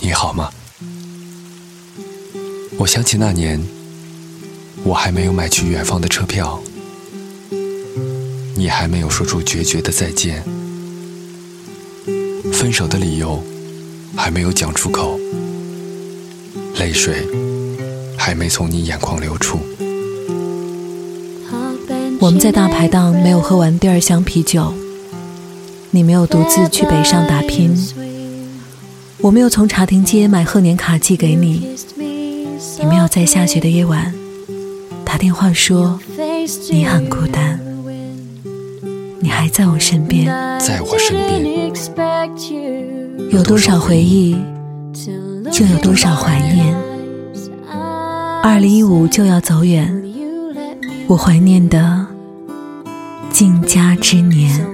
你好吗？我想起那年，我还没有买去远方的车票，你还没有说出决绝的再见，分手的理由还没有讲出口，泪水还没从你眼眶流出。我们在大排档没有喝完第二箱啤酒，你没有独自去北上打拼，我没有从茶亭街买贺年卡寄给你，你没有在下雪的夜晚打电话说你很孤单，你还在我身边，在我身边，有多少回忆，就有多少怀念。二零一五就要走远，我怀念的。尽家之年。